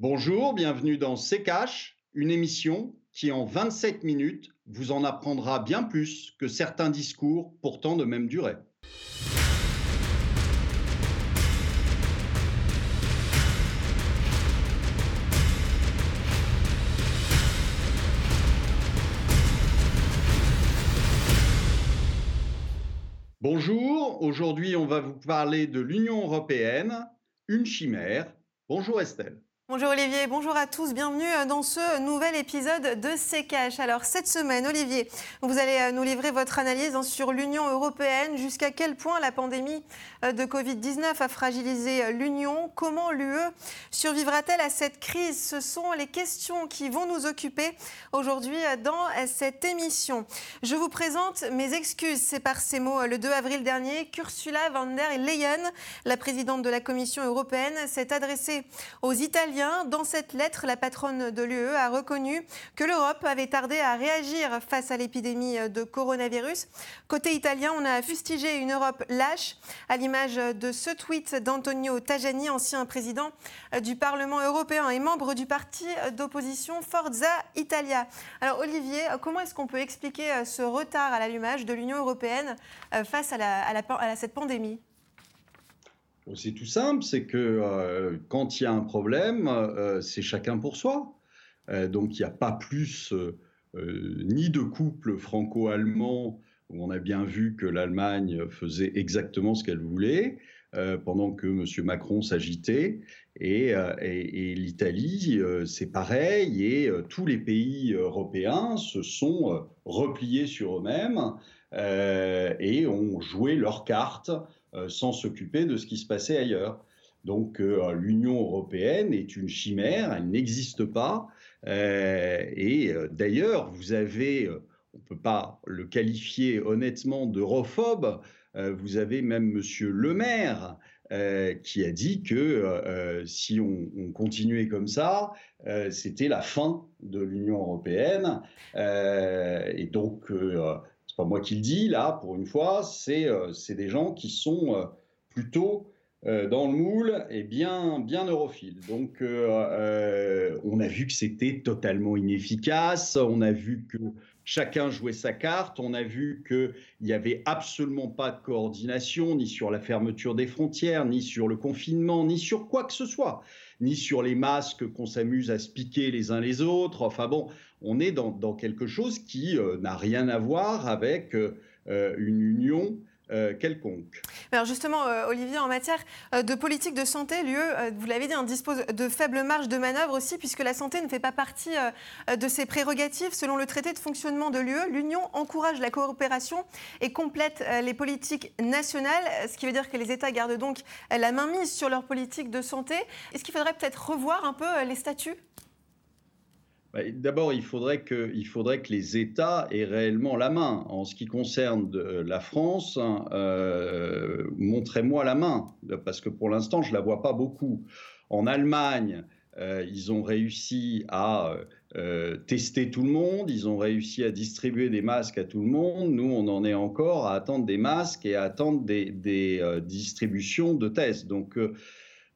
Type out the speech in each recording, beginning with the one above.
Bonjour, bienvenue dans C'est Cash, une émission qui en 27 minutes vous en apprendra bien plus que certains discours pourtant de même durée. Bonjour, aujourd'hui on va vous parler de l'Union européenne, une chimère. Bonjour Estelle. Bonjour Olivier, bonjour à tous, bienvenue euh, dans ce nouvel épisode de CKH. Alors cette semaine, Olivier, vous allez euh, nous livrer votre analyse hein, sur l'Union européenne, jusqu'à quel point la pandémie euh, de Covid-19 a fragilisé l'Union, comment l'UE survivra-t-elle à cette crise? Ce sont les questions qui vont nous occuper aujourd'hui dans cette émission. Je vous présente mes excuses, c'est par ces mots le 2 avril dernier qu'Ursula von der Leyen, la présidente de la Commission européenne, s'est adressée aux Italiens dans cette lettre, la patronne de l'UE a reconnu que l'Europe avait tardé à réagir face à l'épidémie de coronavirus. Côté italien, on a fustigé une Europe lâche, à l'image de ce tweet d'Antonio Tajani, ancien président du Parlement européen et membre du parti d'opposition Forza Italia. Alors Olivier, comment est-ce qu'on peut expliquer ce retard à l'allumage de l'Union européenne face à cette pandémie? C'est tout simple, c'est que euh, quand il y a un problème, euh, c'est chacun pour soi. Euh, donc il n'y a pas plus ni de couple franco-allemand où on a bien vu que l'Allemagne faisait exactement ce qu'elle voulait, pendant que M. Macron s'agitait. Et, et l'Italie, c'est pareil, et tous les pays européens se sont repliés sur eux-mêmes et ont joué leurs cartes sans s'occuper de ce qui se passait ailleurs. Donc euh, l'Union européenne est une chimère, elle n'existe pas. Euh, et d'ailleurs, vous avez, on ne peut pas le qualifier honnêtement d'europhobe, vous avez même Monsieur Le Maire qui a dit que si on, continuait comme ça, c'était la fin de l'Union européenne. et donc pas moi qui le dis, là, pour une fois, c'est euh, des gens qui sont euh, plutôt euh, dans le moule et bien, bien europhiles. Donc, on a vu que c'était totalement inefficace, on a vu que chacun jouait sa carte, on a vu qu'il n'y avait absolument pas de coordination, ni sur la fermeture des frontières, ni sur le confinement, ni sur quoi que ce soit, ni sur les masques qu'on s'amuse à se piquer les uns les autres. Enfin bon, on est dans, quelque chose qui euh, n'a rien à voir avec euh, euh, une union quelconque. Alors justement, Olivier, en matière de politique de santé, l'UE, vous l'avez dit, dispose de faibles marges de manœuvre aussi, puisque la santé ne fait pas partie de ses prérogatives. Selon le traité de fonctionnement de l'UE, l'Union encourage la coopération et complète les politiques nationales, ce qui veut dire que les États gardent donc la main mise sur leur politique de santé. Est-ce qu'il faudrait peut-être revoir un peu les statuts? D'abord, il faudrait, que, les États aient réellement la main. En ce qui concerne la France, hein, euh, montrez-moi la main, parce que pour l'instant, je ne la vois pas beaucoup. En Allemagne, euh, ils ont réussi à euh, tester tout le monde, ils ont réussi à distribuer des masques à tout le monde. Nous, on en est encore à attendre des masques et à attendre des, des distributions de tests. Donc,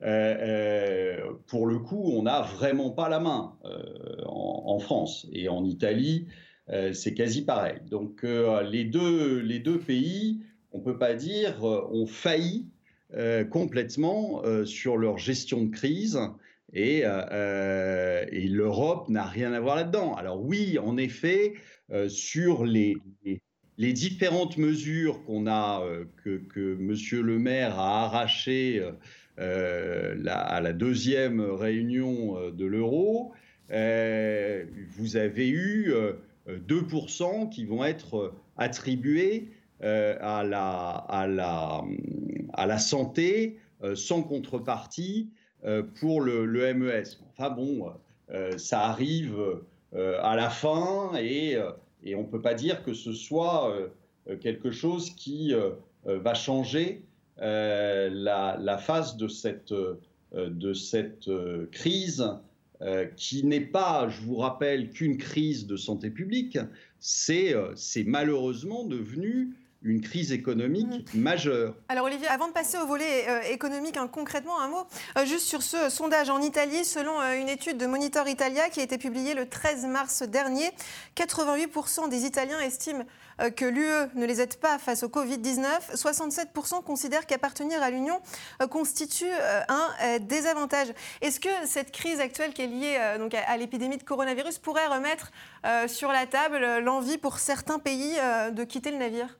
euh, euh, pour le coup, on n'a vraiment pas la main euh, en, France. Et en Italie, c'est quasi pareil. Donc les, deux, les deux pays, on ne peut pas dire, ont failli complètement sur leur gestion de crise. Et, l'Europe n'a rien à voir là-dedans. Alors oui, en effet, sur les, les, différentes mesures qu'on a, que, que M. Le Maire a arrachées euh, à la deuxième réunion euh, de l'euro, euh, vous avez eu 2% qui vont être attribués à la, santé sans contrepartie pour le, MES. Enfin bon, ça arrive à la fin et, on ne peut pas dire que ce soit quelque chose qui va changer la, la, phase de cette, euh, de cette euh, crise qui n'est pas, je vous rappelle, qu'une crise de santé publique, c'est malheureusement devenu une crise économique mmh. majeure. Alors Olivier, avant de passer au volet euh, économique, hein, concrètement un mot, euh, juste sur ce sondage en Italie, selon euh, une étude de Monitor Italia qui a été publiée le 13 mars dernier, 88% des Italiens estiment que l'UE ne les aide pas face au Covid-19, 67% considèrent qu'appartenir à l'Union constitue un désavantage. Est-ce que cette crise actuelle qui est liée donc à, l'épidémie de coronavirus pourrait remettre sur la table l'envie pour certains pays de quitter le navire?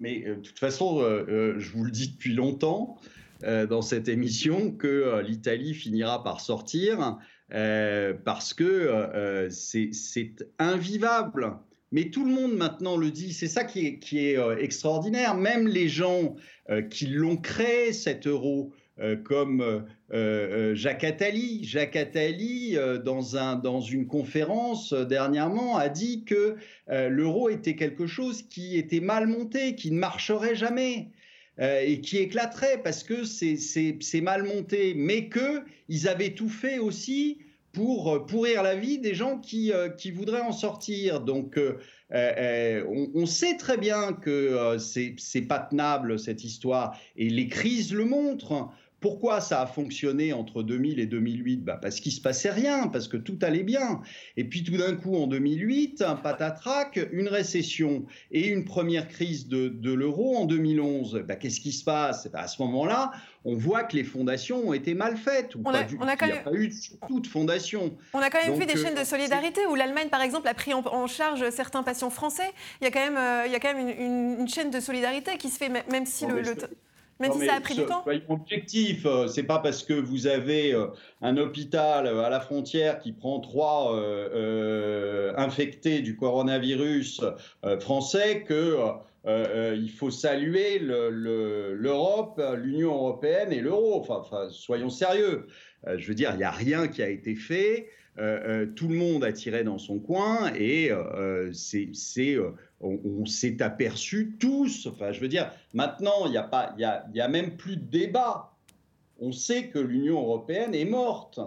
Mais euh, de toute façon, euh, euh, je vous le dis depuis longtemps dans cette émission que l'Italie finira par sortir parce que c'est invivable. Mais tout le monde maintenant le dit. C'est ça qui est, qui est extraordinaire. Même les gens qui l'ont créé, cet euro, comme euh, euh, Jacques Attali. Jacques Attali, dans, un, dans une conférence dernièrement, a dit que l'euro était quelque chose qui était mal monté, qui ne marcherait jamais. et qui éclaterait parce que c'est mal monté, mais qu'ils avaient tout fait aussi pour pourrir la vie des gens qui, qui voudraient en sortir. Donc, on, sait très bien que c'est pas tenable cette histoire, et les crises le montrent. Pourquoi ça a fonctionné entre 2000 et 2008 bah Parce qu'il ne se passait rien, parce que tout allait bien. Et puis tout d'un coup, en 2008, un patatrac, une récession et une première crise de, l'euro en 2011. Bah, Qu'est-ce qui se passe? Bah, À ce moment-là, on voit que les fondations ont été mal faites. Ou on a, on a quand même... pas eu toute fondation. On a quand même vu des euh, chaînes de solidarité où l'Allemagne, par exemple, a pris en, charge certains patients français. Il y a quand même, euh, il y a quand même une, chaîne de solidarité qui se fait, même si le... Même si ça a pris du temps Soyons objectifs, euh, c'est pas parce que vous avez euh, un hôpital euh, à la frontière qui prend trois infectés du coronavirus français que il faut saluer l'Europe, l'Union européenne et l'euro. Enfin, soyons sérieux. je veux dire, il n'y a rien qui a été fait. tout le monde a tiré dans son coin et c'est on, s'est aperçu tous, enfin je veux dire, maintenant il n'y a, pas, il y a, même plus de débat. On sait que l'Union européenne est morte.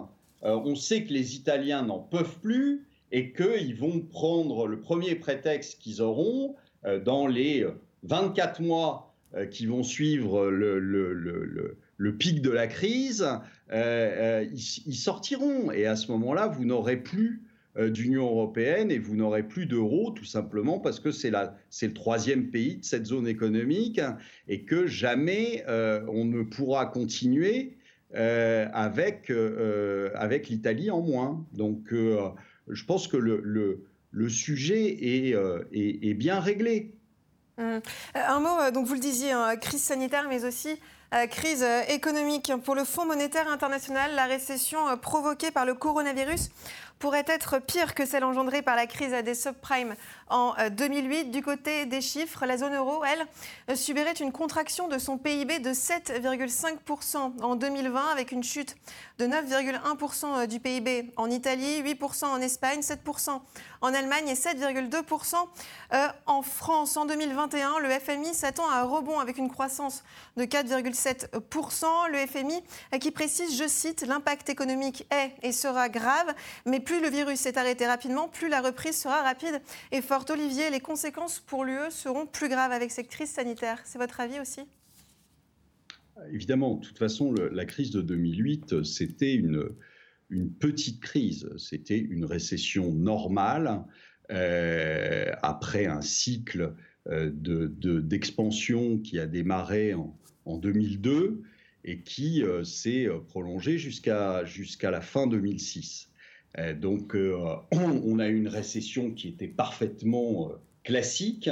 Euh, on sait que les Italiens n'en peuvent plus et qu'ils vont prendre le premier prétexte qu'ils auront euh, dans les 24 mois euh, qui vont suivre le, pic de la crise, ils, sortiront. Et à ce moment-là, vous n'aurez plus d'Union européenne et vous n'aurez plus d'euros tout simplement parce que c'est le troisième pays de cette zone économique et que jamais euh, on ne pourra continuer euh, avec, avec l'Italie en moins. Donc je pense que le, le, sujet est, est, bien réglé. Un mot, donc vous le disiez, hein, crise sanitaire, mais aussi crise économique. Pour le Fonds monétaire international, la récession provoquée par le coronavirus pourrait être pire que celle engendrée par la crise des subprimes en 2008. Euh, du côté des chiffres, la zone euro, elle, euh, subirait une contraction de son PIB de 7,5% en 2020 avec une chute de 9,1% euh, du PIB en Italie, 8% en Espagne, 7% en Allemagne et 7,2% en France. En 2021, le FMI s'attend à un rebond avec une croissance de 4,7%. Le FMI qui précise, je cite, l'impact économique est et sera grave, mais plus le virus s'est arrêté rapidement, plus la reprise sera rapide et forte. Olivier, les conséquences pour l'UE seront plus graves avec cette crise sanitaire. C'est votre avis aussi? Évidemment, de toute façon, la crise de 2008, c'était une, petite crise, c'était une récession normale euh, après un cycle euh, d'expansion qui a démarré en, en 2002 et qui euh, s'est prolongé jusqu'à la fin 2006. Euh, donc, euh, on a une récession qui était parfaitement euh, classique,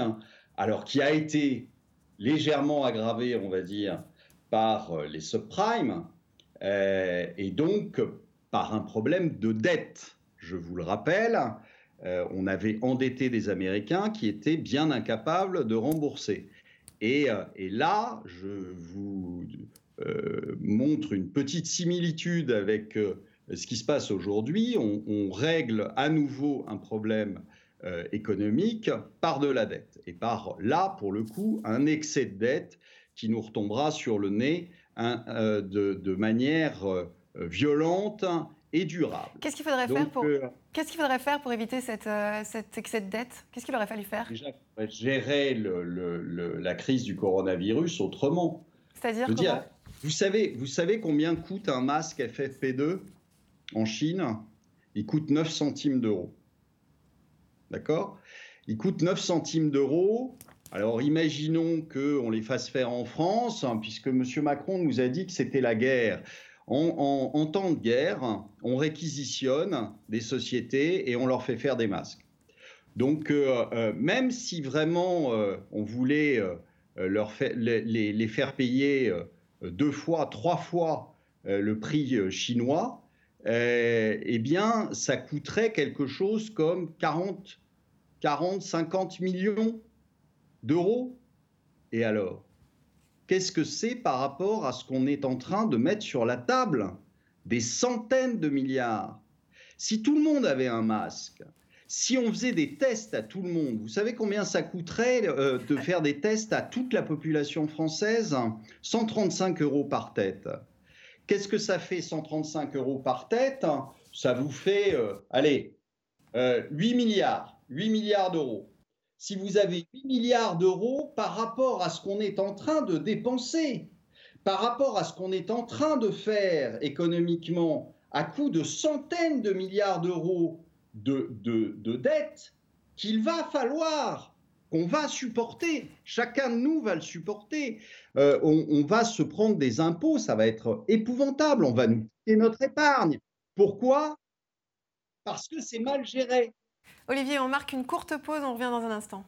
alors qui a été légèrement aggravée, on va dire, par les subprimes, et donc par un problème de dette. Je vous le rappelle, on avait endetté des Américains qui étaient bien incapables de rembourser. Et, là, je vous montre une petite similitude avec ce qui se passe aujourd'hui, on, règle à nouveau un problème euh, économique par de la dette. Et par là, pour le coup, un excès de dette qui nous retombera sur le nez hein, euh, de, manière euh, violente et durable. Qu'est-ce qu'il faudrait, faire pour... Qu'est-ce qu'il faudrait faire pour éviter cette, dette? Qu'est-ce qu'il aurait fallu faire? Déjà, gérer le, la crise du coronavirus autrement. C'est-à-dire vous savez, vous savez combien coûte un masque FFP2 en Chine? Il coûte 9 centimes d'euros. D'accord? Il coûte 9 centimes d'euros. Alors imaginons qu'on les fasse faire en France, hein, puisque M. Macron nous a dit que c'était la guerre. En, temps de guerre, on réquisitionne des sociétés et on leur fait faire des masques. Donc euh, euh, même si vraiment euh, on voulait les, faire payer deux fois, trois fois le prix chinois, eh bien ça coûterait quelque chose comme 40, 40 50 millions d'euros. Et alors Qu'est-ce que c'est par rapport à ce qu'on est en train de mettre sur la table? Des centaines de milliards. Si tout le monde avait un masque, si on faisait des tests à tout le monde, vous savez combien ça coûterait euh, de faire des tests à toute la population française? 135 euros par tête. Qu'est-ce que ça fait 135 euros par tête? Ça vous fait, euh, allez, 8 euh, milliards, 8 milliards d'euros si vous avez 8 milliards d'euros par rapport à ce qu'on est en train de dépenser, par rapport à ce qu'on est en train de faire économiquement à coût de centaines de milliards d'euros de, de, dettes, qu'il va falloir qu'on va supporter. Chacun de nous va le supporter. Euh, on, va se prendre des impôts, ça va être épouvantable. On va nous quitter notre épargne. Pourquoi? Parce que c'est mal géré. Olivier, on marque une courte pause, on revient dans un instant.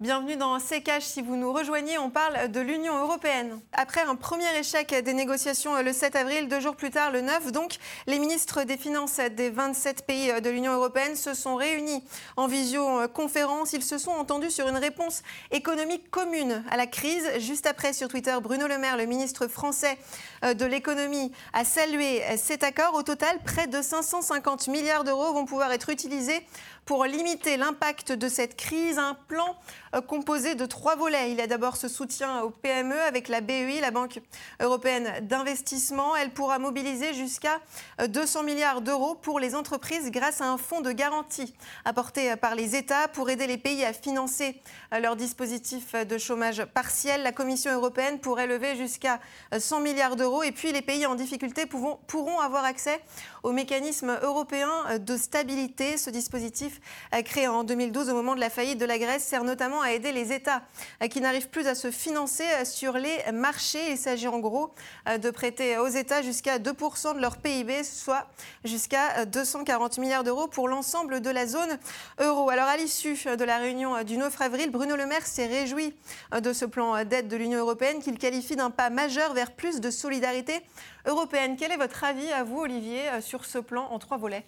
Bienvenue dans CKH. Si vous nous rejoignez, on parle de l'Union européenne. Après un premier échec des négociations le 7 avril, deux jours plus tard, le 9, donc, les ministres des Finances des 27 pays de l'Union européenne se sont réunis en visioconférence. Ils se sont entendus sur une réponse économique commune à la crise. Juste après, sur Twitter, Bruno Le Maire, le ministre français de l'économie, a salué cet accord. Au total, près de 550 milliards d'euros vont pouvoir être utilisés pour limiter l'impact de cette crise, un plan euh, composé de trois volets. Il y a d'abord ce soutien aux PME avec la BEI, la Banque européenne d'investissement. Elle pourra mobiliser jusqu'à 200 euh, milliards d'euros pour les entreprises grâce à un fonds de garantie apporté par les États pour aider les pays à financer euh, leur dispositif de chômage partiel. La Commission européenne pourrait lever jusqu'à 100 milliards d'euros et puis les pays en difficulté pourront avoir accès au mécanisme européen de stabilité. Ce dispositif, euh, créé en 2012 au moment de la faillite de la Grèce, sert notamment à aider les États euh, qui n'arrivent plus à se financer euh, sur les marchés. Il s'agit en gros de prêter aux États jusqu'à 2% de leur PIB, soit jusqu'à 240 milliards d'euros pour l'ensemble de la zone euro. Alors à l'issue de la réunion du 9 avril, Bruno Le Maire s'est réjoui de ce plan d'aide de l'Union européenne qu'il qualifie d'un pas majeur vers plus de solidarité européenne. Quel est votre avis à vous, Olivier, sur ce plan en trois volets?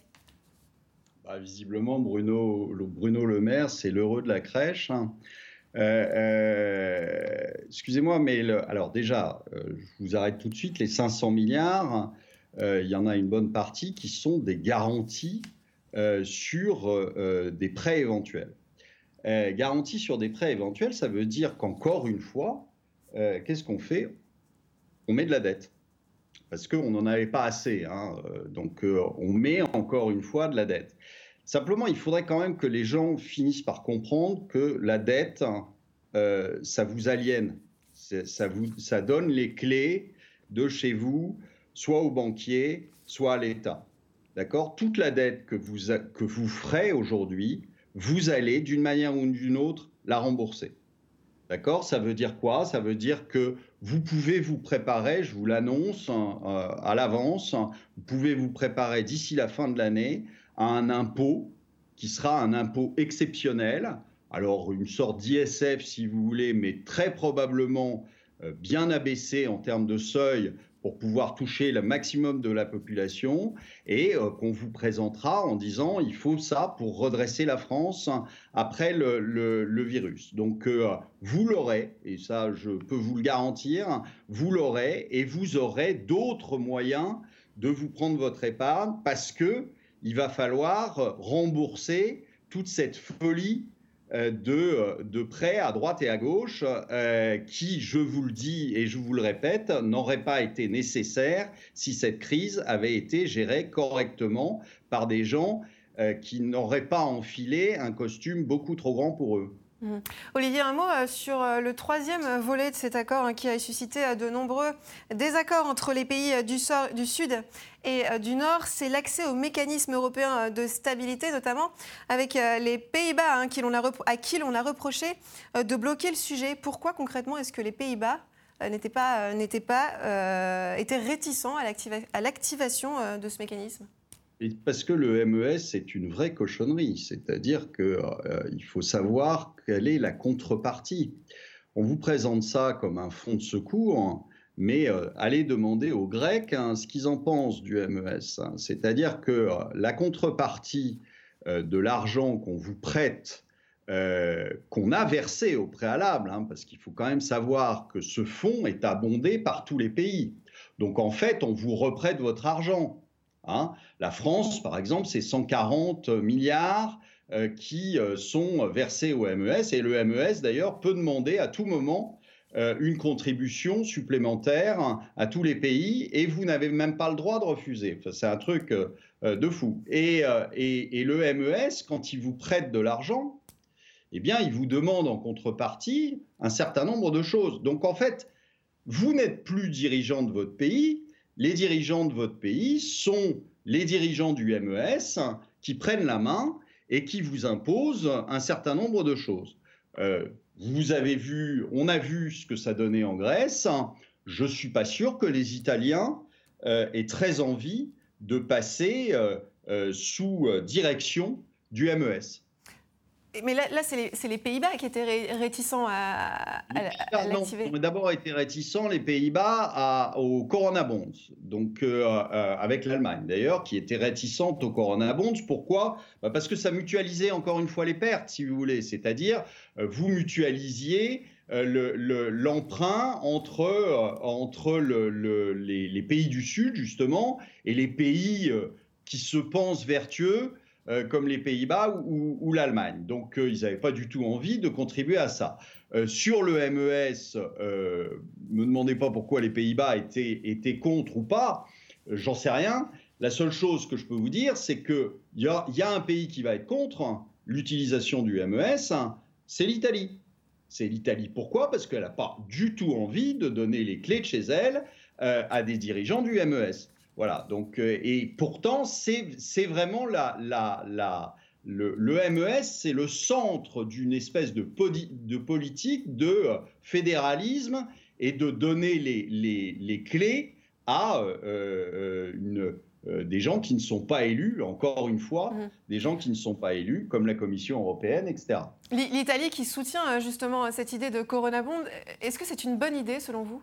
Bah, Visiblement, Bruno, Le Maire, c'est l'heureux de la crèche. Hein. Euh, euh, excusez-moi, mais alors déjà, euh, je vous arrête tout de suite. Les 500 milliards, il y en a une bonne partie qui sont des garanties sur des prêts éventuels. garanties sur des prêts éventuels, ça veut dire qu'encore une fois, qu'est-ce qu'on fait? On met de la dette parce qu'on n'en avait pas assez. Hein, euh, donc euh, on met encore une fois de la dette. Simplement, il faudrait quand même que les gens finissent par comprendre que la dette, euh, ça vous aliène, ça, vous, ça donne les clés de chez vous, soit aux banquiers, soit à l'État. D'accord? Toute la dette que vous, que vous ferez aujourd'hui, vous allez, d'une manière ou d'une autre, la rembourser. D'accord? Ça veut dire quoi? Ça veut dire que vous pouvez vous préparer, je vous l'annonce hein, euh, à l'avance, vous pouvez vous préparer d'ici la fin de l'année à un impôt qui sera un impôt exceptionnel. Alors une sorte d'ISF si vous voulez, mais très probablement euh, bien abaissé en termes de seuil pour pouvoir toucher le maximum de la population et euh, qu'on vous présentera en disant il faut ça pour redresser la France après le, virus. Donc euh, vous l'aurez, et ça je peux vous le garantir, vous l'aurez et vous aurez d'autres moyens de vous prendre votre épargne parce que il va falloir rembourser toute cette folie de, de prêts à droite et à gauche qui, je vous le dis et je vous le répète, n'auraient pas été nécessaires si cette crise avait été gérée correctement par des gens qui n'auraient pas enfilé un costume beaucoup trop grand pour eux. Mmh. Olivier, un mot euh, sur euh, le troisième volet de cet accord hein, qui a suscité euh, de nombreux désaccords entre les pays du, Sud et du Nord, c'est l'accès au mécanisme européen de stabilité, notamment avec les Pays-Bas, hein, à qui l'on a reproché de bloquer le sujet. Pourquoi concrètement est-ce que les Pays-Bas n'étaient pas, réticents à l'activation de ce mécanisme? Parce que le MES est une vraie cochonnerie, c'est-à-dire qu'il euh, faut savoir quelle est la contrepartie. On vous présente ça comme un fonds de secours, mais euh, allez demander aux Grecs hein, ce qu'ils en pensent du MES. Hein. C'est-à-dire que euh, la contrepartie de l'argent qu'on vous prête, qu'on a versé au préalable, hein, parce qu'il faut quand même savoir que ce fonds est abondé par tous les pays. Donc en fait, on vous reprête votre argent. Hein. La France, par exemple, c'est 140 milliards euh, qui euh, sont versés au MES et le MES, d'ailleurs, peut demander à tout moment euh, une contribution supplémentaire à tous les pays et vous n'avez même pas le droit de refuser. c'est un truc de fou. Et, et, le MES, quand il vous prête de l'argent, eh bien, il vous demande en contrepartie un certain nombre de choses. Donc, en fait, vous n'êtes plus dirigeant de votre pays, les dirigeants de votre pays sont les dirigeants du MES qui prennent la main et qui vous imposent un certain nombre de choses. Euh, vous avez vu, on a vu ce que ça donnait en Grèce. Je ne suis pas sûr que les Italiens euh, aient très envie de passer euh, sous direction du MES. Mais là, c'est les, Pays-Bas qui étaient réticents à, à, l'activer. D'abord été réticents les Pays-Bas au Corona Bonds, donc euh, euh, avec l'Allemagne d'ailleurs, qui était réticente au Corona Bonds. Pourquoi? Bah, Parce que ça mutualisait encore une fois les pertes, si vous voulez. C'est-à-dire, euh, vous mutualisiez l'emprunt entre, entre les, les, pays du Sud, justement, et les pays qui se pensent vertueux euh, comme les Pays-Bas ou, l'Allemagne. Donc, euh, ils n'avaient pas du tout envie de contribuer à ça. Euh, sur le MES, ne me demandez pas pourquoi les Pays-Bas étaient, étaient, contre ou pas, j'en sais rien. La seule chose que je peux vous dire, c'est qu'il y a, y a un pays qui va être contre l'utilisation du MES, c'est l'Italie. C'est l'Italie. Pourquoi? Parce qu'elle n'a pas du tout envie de donner les clés de chez elle à des dirigeants du MES. Voilà, donc, euh, et pourtant, c'est vraiment la, la, la, le, MES, c'est le centre d'une espèce de, de, politique de euh, fédéralisme et de donner les, les, les clés à euh, une, des gens qui ne sont pas élus, encore une fois, mmh. des gens qui ne sont pas élus, comme la Commission européenne, etc. L'Italie qui soutient justement cette idée de Corona Bond, est-ce que c'est une bonne idée selon vous?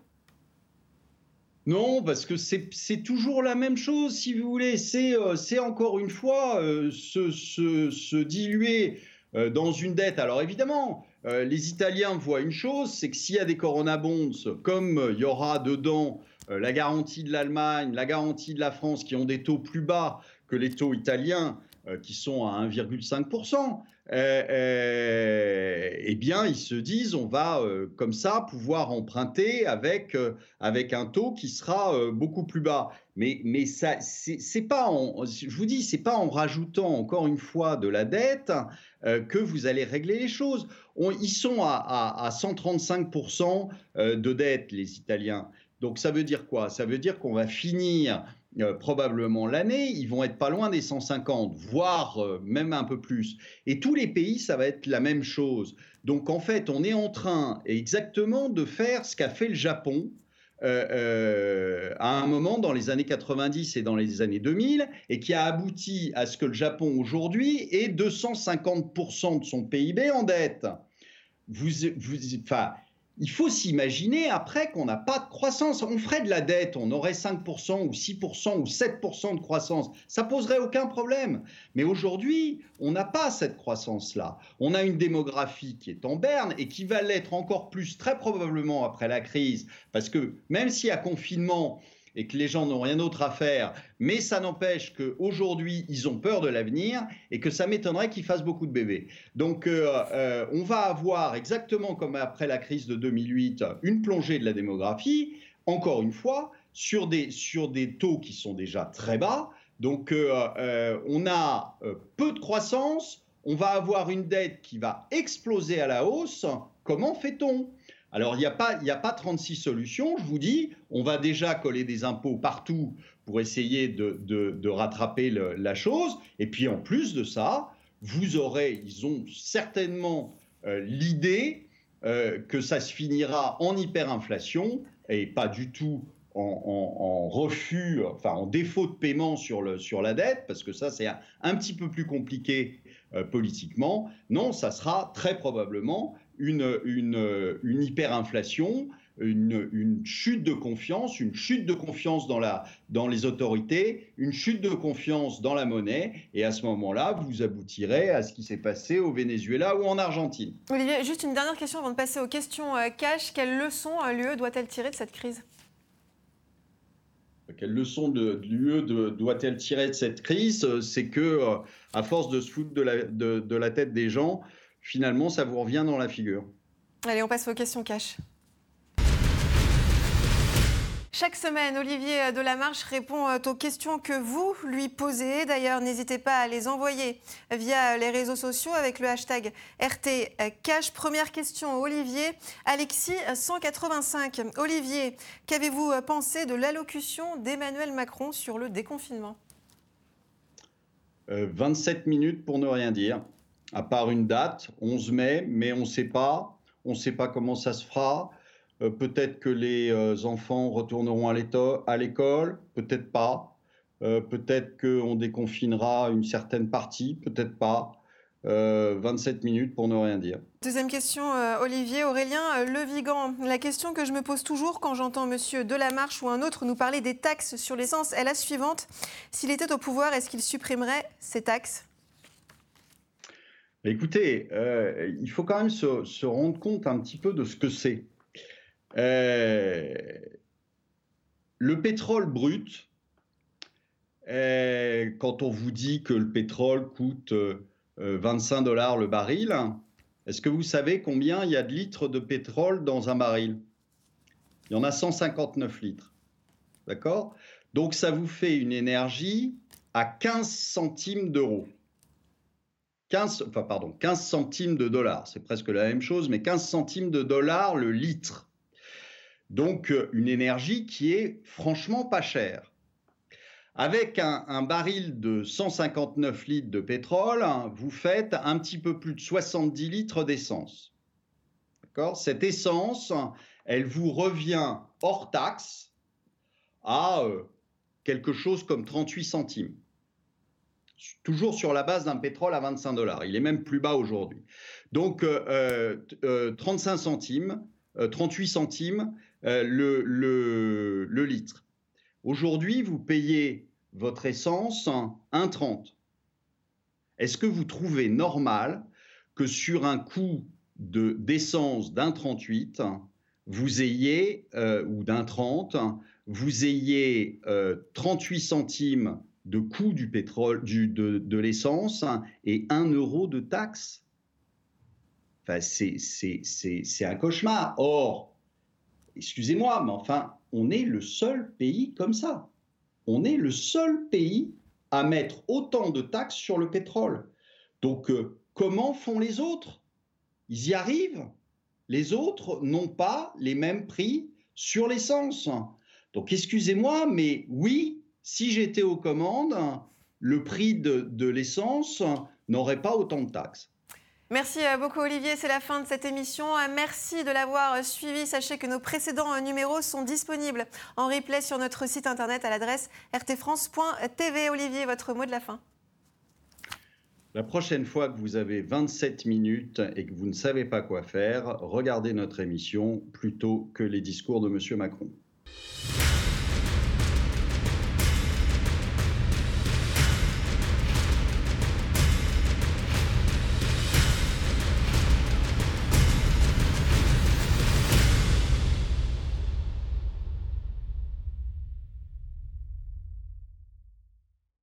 Non, parce que c'est toujours la même chose, si vous voulez. C'est euh, encore une fois euh, se, diluer euh, dans une dette. Alors évidemment, les Italiens voient une chose, c'est que s'il y a des Corona Bonds, comme il y aura dedans la garantie de l'Allemagne, la garantie de la France, qui ont des taux plus bas que les taux italiens, qui sont à 1,5%, euh, euh, eh bien, ils se disent, on va euh, comme ça pouvoir emprunter avec, avec un taux qui sera beaucoup plus bas. Mais, mais ça, c'est pas, en, je vous dis, c'est pas en rajoutant encore une fois de la dette que vous allez régler les choses. ils sont à, à 135% de dette, les Italiens. Donc ça veut dire quoi? Ça veut dire qu'on va finir euh, probablement l'année, ils vont être pas loin des 150, voire euh, même un peu plus. Et tous les pays, ça va être la même chose. Donc en fait, on est en train exactement de faire ce qu'a fait le Japon. Euh, à un moment dans les années 90 et dans les années 2000 et qui a abouti à ce que le Japon aujourd'hui ait 250% de son PIB en dette. Vous, vous, enfin, il faut s'imaginer après qu'on n'a pas de croissance. On ferait de la dette, on aurait 5% ou 6% ou 7% de croissance. Ça poserait aucun problème. Mais aujourd'hui, on n'a pas cette croissance-là. On a une démographie qui est en berne et qui va l'être encore plus très probablement après la crise. Parce que même s'il y a confinement, et que les gens n'ont rien d'autre à faire. Mais ça n'empêche qu'aujourd'hui, ils ont peur de l'avenir et que ça m'étonnerait qu'ils fassent beaucoup de bébés. Donc, euh, euh, on va avoir, exactement comme après la crise de 2008, une plongée de la démographie, encore une fois, sur des, sur des taux qui sont déjà très bas. Donc, euh, on a peu de croissance, on va avoir une dette qui va exploser à la hausse. Comment fait-on? Alors, il n'y a, pas, a pas 36 solutions, je vous dis. On va déjà coller des impôts partout pour essayer de, rattraper la chose. Et puis, en plus de ça, vous aurez, ils ont certainement euh, l'idée euh, que ça se finira en hyperinflation et pas du tout en, refus, enfin en défaut de paiement sur la dette, parce que ça c'est un, petit peu plus compliqué euh, politiquement. Non, ça sera très probablement une, une, hyperinflation, une, chute de confiance, une chute de confiance dans, la, dans les autorités, une chute de confiance dans la monnaie. Et à ce moment-là, vous aboutirez à ce qui s'est passé au Venezuela ou en Argentine. Olivier, juste une dernière question avant de passer aux questions euh, cash. Quelle leçon euh, l'UE doit-elle tirer de cette crise? Quelle leçon de, l'UE doit-elle tirer de cette crise? C'est que, euh, à force de se foutre de la, de la tête des gens, finalement, ça vous revient dans la figure. Allez, on passe aux questions cash. Chaque semaine, Olivier Delamarche répond euh, aux questions que vous lui posez. D'ailleurs, n'hésitez pas à les envoyer via les réseaux sociaux avec le hashtag RTCash. Première question, Olivier. Alexis, 185. Olivier, qu'avez-vous pensé de l'allocution d'Emmanuel Macron sur le déconfinement? 27 euh, minutes pour ne rien dire à part une date, 11 mai, mais on ne sait pas. On ne sait pas comment ça se fera. Euh, peut-être que les euh, enfants retourneront à l'école, peut-être pas. Euh, peut-être qu'on déconfinera une certaine partie, peut-être pas. 27 minutes pour ne rien dire. Deuxième question, Olivier Aurélien Levigan. La question que je me pose toujours quand j'entends Monsieur Delamarche ou un autre nous parler des taxes sur l'essence est la suivante. S'il était au pouvoir, est-ce qu'il supprimerait ces taxes? Écoutez, euh, il faut quand même se, rendre compte un petit peu de ce que c'est. Euh, le pétrole brut, euh, quand on vous dit que le pétrole coûte 25 dollars le baril, est-ce que vous savez combien il y a de litres de pétrole dans un baril? Il y en a 159 litres. D'accord? Donc ça vous fait une énergie à 15 centimes d'euros. 15, enfin pardon, 15 centimes de dollars, c'est presque la même chose, mais 15 centimes de dollars le litre. Donc euh, une énergie qui est franchement pas chère. Avec un, baril de 159 litres de pétrole, vous faites un petit peu plus de 70 litres d'essence. Cette essence, elle vous revient hors taxe à euh, quelque chose comme 38 centimes toujours sur la base d'un pétrole à 25 dollars. Il est même plus bas aujourd'hui. Donc, 35 euh, euh, centimes, 38 euh, centimes le, le, litre. Aujourd'hui, vous payez votre essence 1,30. Est-ce que vous trouvez normal que sur un coût d'essence d'un 38, vous ayez, ou d'un 30, vous ayez 38 centimes de coût du pétrole, du, de, l'essence et 1 euro de taxe. Enfin, c'est un cauchemar. Or, excusez-moi, mais enfin, on est le seul pays comme ça. On est le seul pays à mettre autant de taxes sur le pétrole. Donc, euh, comment font les autres? Ils y arrivent. Les autres n'ont pas les mêmes prix sur l'essence. Donc, excusez-moi, mais oui, si j'étais aux commandes, le prix de, l'essence n'aurait pas autant de taxes. Merci euh, beaucoup Olivier, c'est la fin de cette émission. Euh, merci de l'avoir euh, suivi. Sachez que nos précédents numéros sont disponibles en replay sur notre site internet à l'adresse rtfrance.tv. Olivier, votre mot de la fin. La prochaine fois que vous avez 27 minutes et que vous ne savez pas quoi faire, regardez notre émission plutôt que les discours de M. Macron.